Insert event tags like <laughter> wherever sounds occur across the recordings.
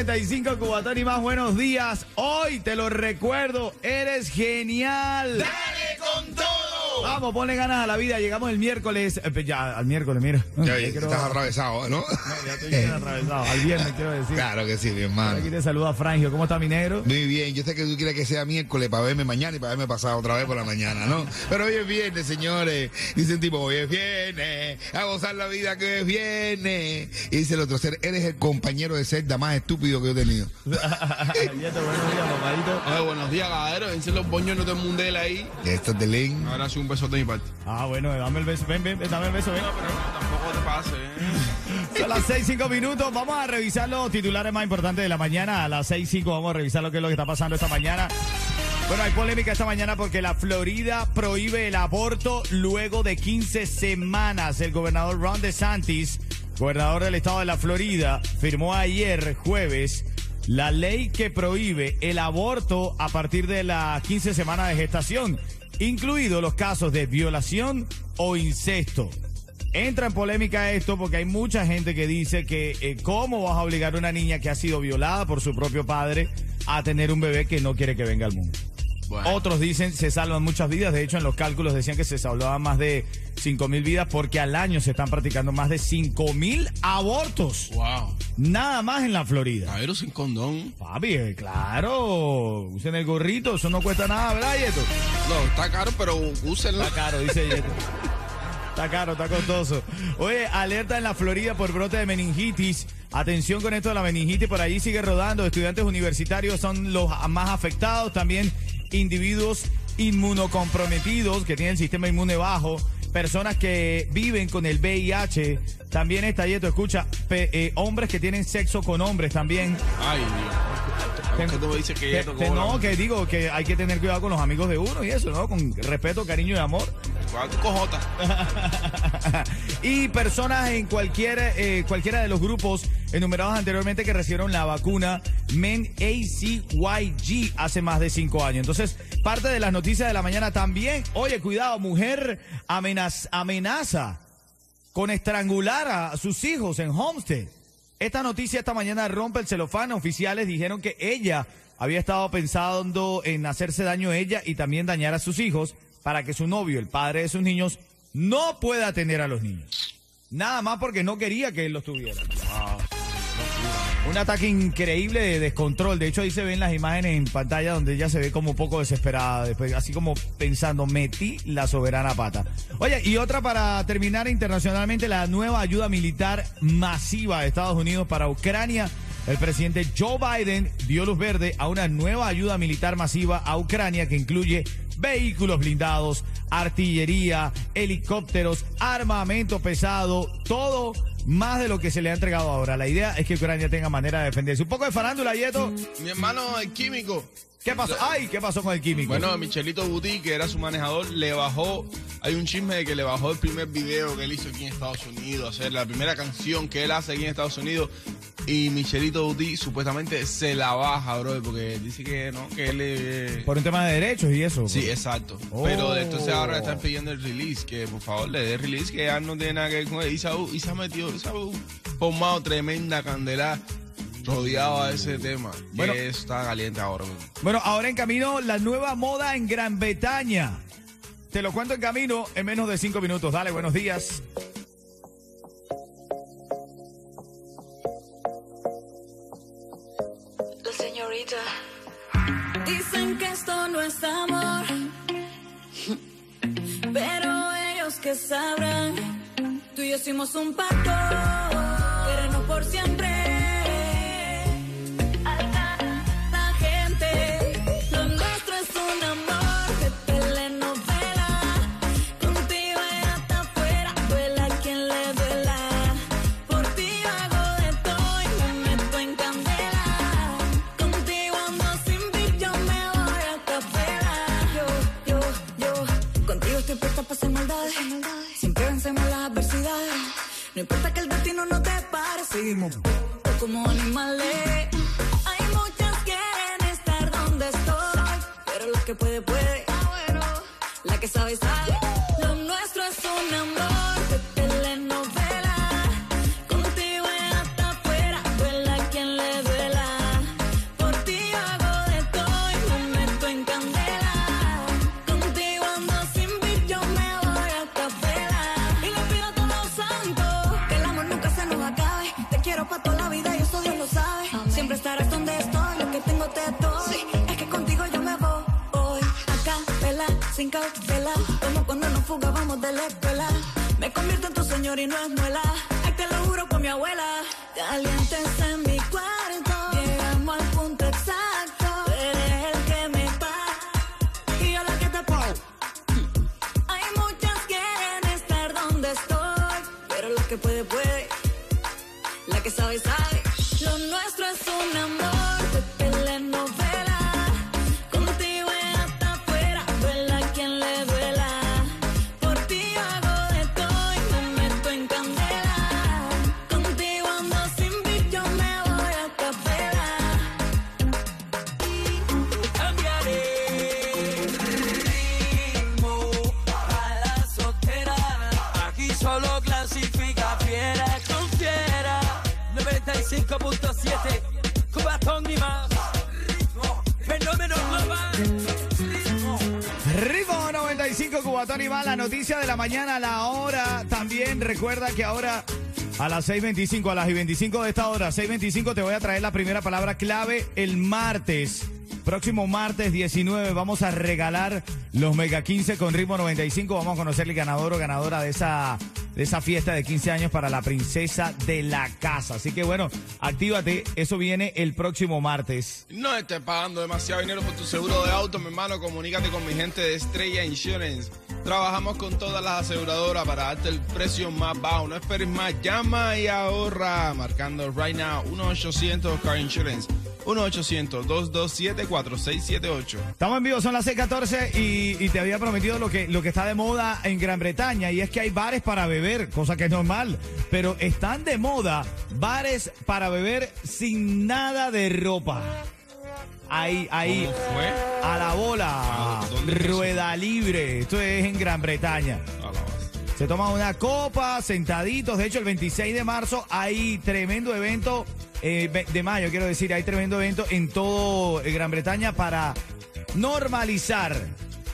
95 Cubatón y más buenos días. Hoy te lo recuerdo, eres genial. Vamos, ponle ganas a la vida. Llegamos el miércoles. eh, ya, al miércoles, mira. Ya, Ya quiero- estás atravesado, ¿no? ya estoy bien <laughs> atravesado. Al viernes, quiero decir. Claro que sí, mi hermano. Aquí te saluda Frangio. ¿Cómo está mi negro? Muy bien, yo sé que tú quieres que sea miércoles para verme mañana y para verme pasado otra vez por la mañana, ¿no? Pero hoy es viernes, señores. Dice un tipo, hoy es viernes, a gozar la vida que hoy es viernes. Y dice el otro, ser, eres el compañero de celda más estúpido que yo he tenido. <laughs> Buenos días, mamadito. Oye, buenos días, caballero. Dicen los boños del mundel ahí. Esto es de Lin. Ahora sí un beso de mi parte. Ah, bueno, dame el beso. Ven, ven, dame el beso, ven. Tampoco te pases, ¿eh? <laughs> Son las 6, 5 minutos. Vamos a revisar los titulares más importantes de la mañana. A las 6, 5 vamos a revisar lo que es lo que está pasando esta mañana. Bueno, hay polémica esta mañana porque la Florida prohíbe el aborto luego de 15 semanas. El gobernador Ron DeSantis, gobernador del estado de la Florida, firmó ayer jueves la ley que prohíbe el aborto a partir de las 15 semanas de gestación, incluidos los casos de violación o incesto. Entra en polémica esto porque hay mucha gente que dice que eh, cómo vas a obligar a una niña que ha sido violada por su propio padre a tener un bebé que no quiere que venga al mundo. Bueno. Otros dicen se salvan muchas vidas. De hecho, en los cálculos decían que se salvaban más de 5 mil vidas porque al año se están practicando más de 5 mil abortos. Wow. Nada más en la Florida. Caballero sin condón. Papi, eh, claro. Usen el gorrito, eso no cuesta nada, ¿verdad, Yeto? No, está caro, pero úsenlo. Está caro, dice Yeto. <laughs> Está caro, está costoso. Oye, alerta en la Florida por brote de meningitis. Atención con esto de la meningitis, por allí sigue rodando. Estudiantes universitarios son los más afectados. También individuos inmunocomprometidos que tienen el sistema inmune bajo. Personas que viven con el VIH. También está, Yeto, escucha, pe- eh, hombres que tienen sexo con hombres también. Ay, Dios. ¿Por qué tú me dices que no, que digo que hay que tener cuidado con los amigos de uno y eso, ¿no? Con respeto, cariño y amor. <laughs> Y personas en cualquier, eh, cualquiera de los grupos enumerados anteriormente que recibieron la vacuna Men ACYG hace más de cinco años. Entonces, parte de las noticias de la mañana también. Oye, cuidado, mujer amenaz- amenaza con estrangular a sus hijos en Homestead. Esta noticia esta mañana rompe el celofán. Oficiales dijeron que ella había estado pensando en hacerse daño a ella y también dañar a sus hijos para que su novio, el padre de sus niños, no pueda tener a los niños. Nada más porque no quería que él los tuviera. Un ataque increíble de descontrol. De hecho, ahí se ven las imágenes en pantalla donde ella se ve como un poco desesperada, después, así como pensando, metí la soberana pata. Oye, y otra para terminar internacionalmente, la nueva ayuda militar masiva de Estados Unidos para Ucrania. El presidente Joe Biden dio luz verde a una nueva ayuda militar masiva a Ucrania que incluye vehículos blindados, artillería, helicópteros, armamento pesado, todo más de lo que se le ha entregado ahora. La idea es que Ucrania tenga manera de defenderse. Un poco de farándula, Yeto. Mi hermano, el químico. ¿Qué pasó? Ay, ¿qué pasó con el químico? Bueno, Michelito Buti, que era su manejador, le bajó. Hay un chisme de que le bajó el primer video que él hizo aquí en Estados Unidos, hacer la primera canción que él hace aquí en Estados Unidos. Y Michelito Buti supuestamente se la baja, bro, porque dice que no, que él. eh, por un tema de derechos y eso. Sí, exacto. Oh. Pero entonces ahora están pidiendo el release, que por favor le dé release, que ya no tiene nada que ver con él. Y se ha, y se ha metido, se ha formado tremenda candela rodeado a ese tema. Bueno. que está caliente ahora mismo. Bueno, ahora en camino la nueva moda en Gran Bretaña. Te lo cuento en camino en menos de cinco minutos. Dale, buenos días. Esto no es amor, pero ellos que sabrán, tú y yo hicimos un pacto, querernos por siempre. Que puede, puede. La que sabe, sabe. Lo nuestro es un amor de telenovela. Contigo es hasta afuera, duela quien le duela. Por ti yo hago de todo y me meto en candela. Contigo ando sin beat, yo me voy a capela. Y le pido a todos los santos que el amor nunca se nos acabe. Te quiero pa' toda la vida y eso Dios lo sabe. Siempre estarás donde estoy, lo que tengo te sin cautela. Como cuando nos fugábamos de la escuela. Me convierto en tu señor y no es muela. Ay, te lo juro con mi abuela. Calientes en mi cuarto. Llegamos al punto exacto. Eres el que me paga. Y yo la que te pongo. Hay muchas que quieren estar donde estoy, pero la que puede, puede. La que sabe, sabe. Lo nuestro es un amor 95.7 Cubatón y más. Ritmo, fenómeno global. Ritmo. Ritmo 95 Cubatón y más, la noticia de la mañana, la hora. También recuerda que ahora a las 6.25, a las y 25 de esta hora, 6.25 te voy a traer la primera palabra clave el martes. Próximo martes 19 vamos a regalar los Mega 15 con ritmo 95. Vamos a conocer el ganador o ganadora de esa, de esa fiesta de 15 años para la princesa de la casa. Así que bueno, actívate. Eso viene el próximo martes. No estés pagando demasiado dinero por tu seguro de auto, mi hermano. Comunícate con mi gente de Estrella Insurance. Trabajamos con todas las aseguradoras para darte el precio más bajo. No esperes más. Llama y ahorra. Marcando right now 1-800 Car Insurance. 1-800-227-4678. Estamos en vivo, son las 6:14 y, y te había prometido lo que, lo que está de moda en Gran Bretaña y es que hay bares para beber, cosa que es normal, pero están de moda bares para beber sin nada de ropa. Ahí, ahí, ¿Cómo fue? a la bola, rueda libre. Esto es en Gran Bretaña. A la. Se toma una copa, sentaditos. De hecho, el 26 de marzo hay tremendo evento, eh, de mayo quiero decir, hay tremendo evento en todo eh, Gran Bretaña para normalizar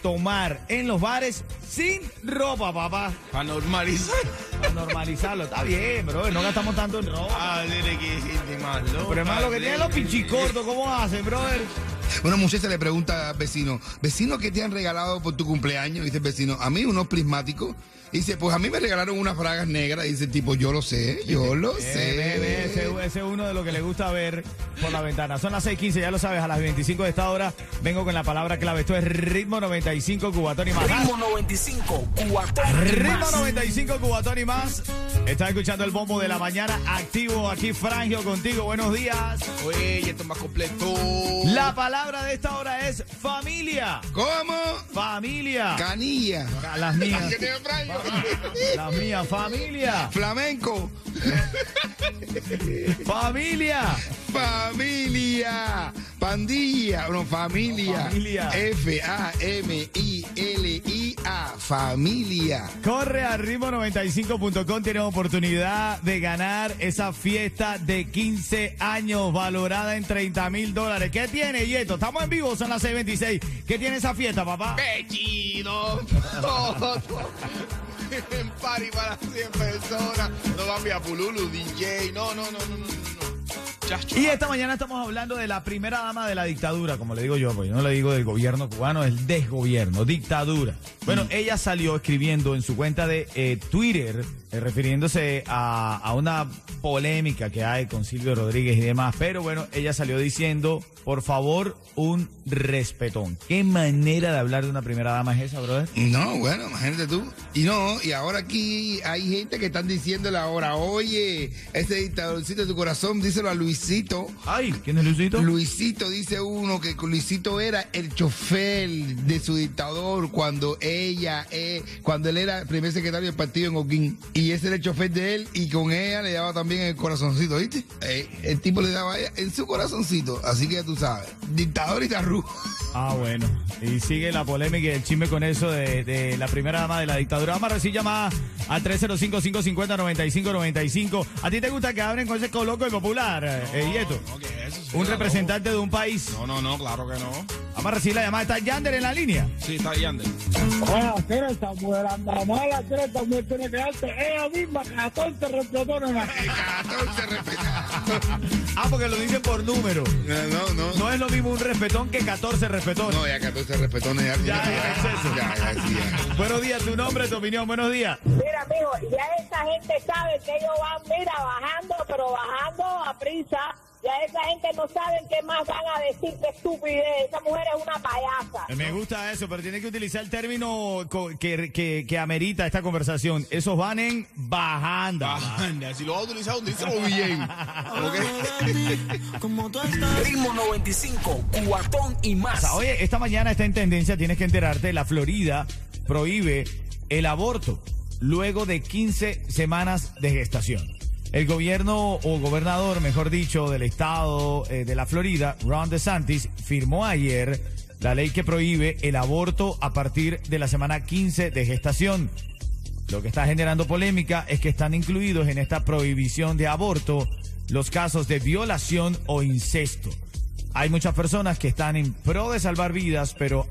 tomar en los bares sin ropa, papá. Para normalizar. Para normalizarlo. Está bien, bro. No gastamos tanto en ropa. Ah, tiene que decirte más, ¿no? Pero hermano, lo que tienen los pinchicortos, ¿cómo hacen, brother? Una muchacha le pregunta al vecino, vecino, ¿qué te han regalado por tu cumpleaños? Dice el vecino, a mí unos prismáticos. Dice, pues a mí me regalaron unas bragas negras. Dice el tipo, yo lo sé, yo <laughs> lo Eh, sé. ese, ese es uno de lo que le gusta ver por la ventana. Son las 6:15, ya lo sabes, a las 25 de esta hora vengo con la palabra clave. Esto es Ritmo 95 Cubatón y más. Ritmo 95, Cubatón y Ritmo más. 95 Cubatón y más. Estás escuchando el bombo de la mañana activo aquí, Frangio, contigo. Buenos días. Oye, esto es más completo. La palabra de esta hora es familia. ¿Cómo? Familia. Canilla. Las mías. <laughs> Las mías. Familia. Flamenco. Familia. Familia. Pandilla. No, familia. Familia. F-A-M-I-L-I-A. Familia. Corre a ritmo95.com, tienes oportunidad de ganar esa fiesta de 15 años valorada en 30 mil dólares. ¿Qué tiene, Yeto? Estamos en vivo, son las 6.26. ¿Qué tiene esa fiesta, papá? Bellido. Todo. <laughs> En party para 100 personas. No va a Pululu, DJ. No, no, no, no, no. Y esta mañana estamos hablando de la primera dama de la dictadura, como le digo yo, pues yo no le digo del gobierno cubano, el desgobierno, dictadura. Bueno, ella salió escribiendo en su cuenta de eh, Twitter, eh, refiriéndose a, a una polémica que hay con Silvio Rodríguez y demás, pero bueno, ella salió diciendo, por favor, un respetón. ¿Qué manera de hablar de una primera dama es esa, brother? No, bueno, imagínate tú. Y no, y ahora aquí hay gente que están diciéndole ahora, oye, ese dictadorcito de tu corazón, díselo a Luis Luisito. Ay, ¿quién es Luisito? Luisito dice uno que Luisito era el chofer de su dictador cuando ella, eh, cuando él era primer secretario del partido en Oquín. Y ese era el chofer de él y con ella le daba también el corazoncito, ¿viste? Eh, el tipo le daba a ella en su corazoncito. Así que ya tú sabes, dictador y tarru. Ah, bueno. Y sigue la polémica y el chisme con eso de, de la primera dama de la dictadura. Vamos a recibir llamadas al 305-550-9595. ¿A ti te gusta que abren con ese coloco y popular, eh, Yeto? No, ¿qué es eso? Sí, Un representante de un país. loco. No, no, no, claro que no. Vamos a recibir la llamada. ¿Está Yander en la línea? Sí, está Yander. Ah, pero esta mujer anda mala, pero esta mujer tiene que darte ella misma 14 refletones más. 14 respetados. Ah, porque lo dicen por número. No, no. No es lo mismo un respetón que 14 respetones. No, ya 14 respetones ya. Ya, ya, exceso. Ya, ya, sí, ya. Buenos días, tu nombre, tu opinión. Buenos días. Mira, amigo, ya esa gente sabe que ellos van, mira, bajando, pero bajando a prisa. Ya esa gente no sabe qué más van a decir, qué estupidez. Esa mujer es una payasa. Me gusta eso, pero tiene que utilizar el término co- que, que, que amerita esta conversación. Esos van en bajanda. Anda, si lo vas a utilizar, utilízalo bien. <laughs> <laughs> Ritmo 95, cuatón y más. O sea, oye, esta mañana está en tendencia, tienes que enterarte, la Florida prohíbe el aborto luego de 15 semanas de gestación. El gobierno o gobernador, mejor dicho, del estado eh, de la Florida, Ron DeSantis, firmó ayer la ley que prohíbe el aborto a partir de la semana 15 de gestación. Lo que está generando polémica es que están incluidos en esta prohibición de aborto los casos de violación o incesto. Hay muchas personas que están en pro de salvar vidas, pero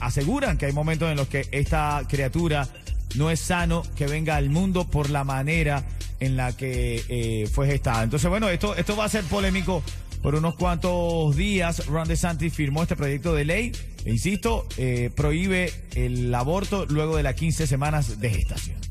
aseguran que hay momentos en los que esta criatura no es sano que venga al mundo por la manera en la que eh, fue gestada. Entonces, bueno, esto, esto va a ser polémico por unos cuantos días. Ron DeSantis firmó este proyecto de ley. E insisto, eh, prohíbe el aborto luego de las 15 semanas de gestación.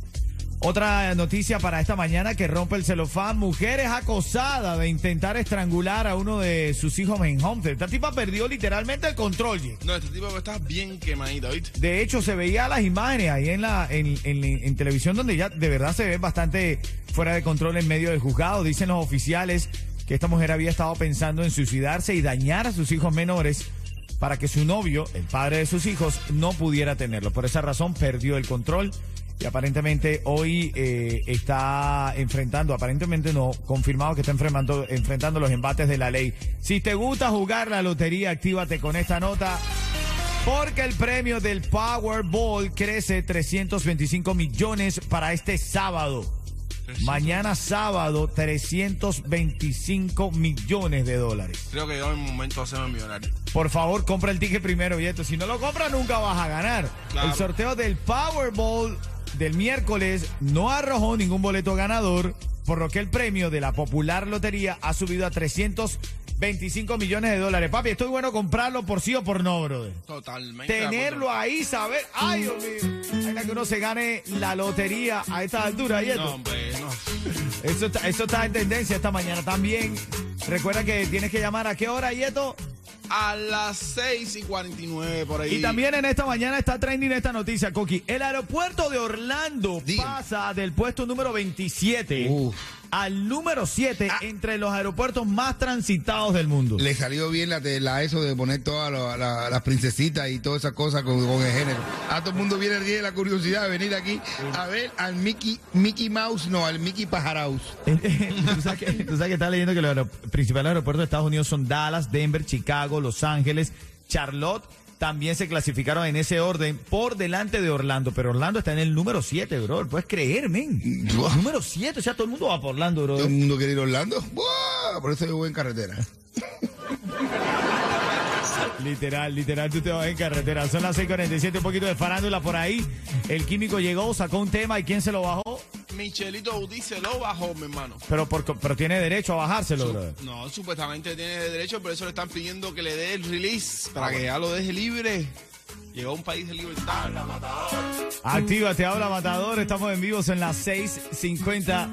Otra noticia para esta mañana que rompe el celofán. Mujer es acosada de intentar estrangular a uno de sus hijos en Homestead. Esta tipa perdió literalmente el control. No, este tipo está bien quemadito, ¿viste? De hecho, se veía las imágenes ahí en la en, en- en televisión donde ya de verdad se ve bastante fuera de control en medio del juzgado. Dicen los oficiales que esta mujer había estado pensando en suicidarse y dañar a sus hijos menores para que su novio, el padre de sus hijos, no pudiera tenerlo. Por esa razón perdió el control y aparentemente hoy eh, está enfrentando, aparentemente no, confirmado que está enfrentando, enfrentando los embates de la ley. Si te gusta jugar la lotería, actívate con esta nota. Porque el premio del Powerball crece 325 millones para este sábado. Mañana sábado, 325 millones de dólares. Creo que llegó el momento de hacerme millonario. Por favor, compra el ticket primero, Vieto. Si no lo compras, nunca vas a ganar. Claro. El sorteo del Powerball del miércoles no arrojó ningún boleto ganador, por lo que el premio de la popular lotería ha subido a 325 millones de dólares. Papi, estoy bueno comprarlo por sí o por no, brother. Totalmente. Tenerlo ahí, saber. Ay, Dios mío. Hay que uno se gane la lotería a esta altura, Vieto. No, hombre, no. Eso, está, eso está en tendencia esta mañana también. Recuerda que tienes que llamar a qué hora, Yeto. A las 6 y 49 por ahí. Y también en esta mañana está trending esta noticia, Coqui. El aeropuerto de Orlando Dígame. pasa del puesto número 27 Uf. Al número 7 entre los aeropuertos más transitados del mundo. Le salió bien la, la eso de poner todas la- las princesitas y todas esas cosas con, con el género. A todo el mundo viene el día de la curiosidad de venir aquí a ver al Mickey, Mickey Mouse, no, al Mickey Pajaraus. <laughs> ¿Tú, sabes que, tú sabes que está leyendo que los principales aeropuertos de Estados Unidos son Dallas, Denver, Chicago, Los Ángeles, Charlotte. También se clasificaron en ese orden por delante de Orlando, pero Orlando está en el número 7, bro. ¿Puedes creer, men? Número 7, o sea, todo el mundo va por Orlando, bro. Todo el mundo quiere ir a Orlando. ¡Buah! Por eso yo voy en carretera. <laughs> Literal, literal, tú te vas en carretera. Son las 6:47, un poquito de farándula por ahí. El químico llegó, sacó un tema y ¿quién se lo bajó? Michelito Buti lo bajó, mi hermano. Pero, por, pero tiene derecho a bajárselo, brother. no, supuestamente tiene derecho, por eso le están pidiendo que le dé el release Ah, para que ya lo deje libre. Llegó a un país de libertad. Actívate, habla Matador. Estamos en vivos en las 6:50.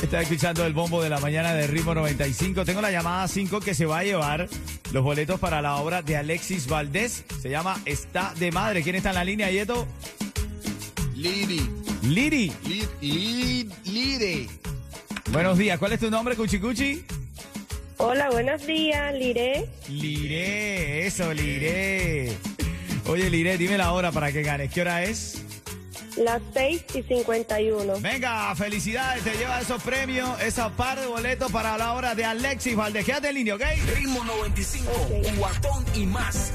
Estás escuchando el bombo de la mañana de Ritmo 95. Tengo la llamada 5 que se va a llevar los boletos para la obra de Alexis Valdés. Se llama Está de Madre. ¿Quién está en la línea, Yeto? Liri. Liri. Liri. Liri. Buenos días. ¿Cuál es tu nombre, Cuchicuchi? Hola, buenos días, Liré. Liré, eso, Liré. Oye, Liré, dime la hora para que ganes. ¿Qué hora es? Las 6 y 51. Venga, felicidades, te lleva esos premios, esa par de boletos para la hora de Alexis Valdez. Quédate en línea, ¿ok? Ritmo 95, Ok. cuatón y más.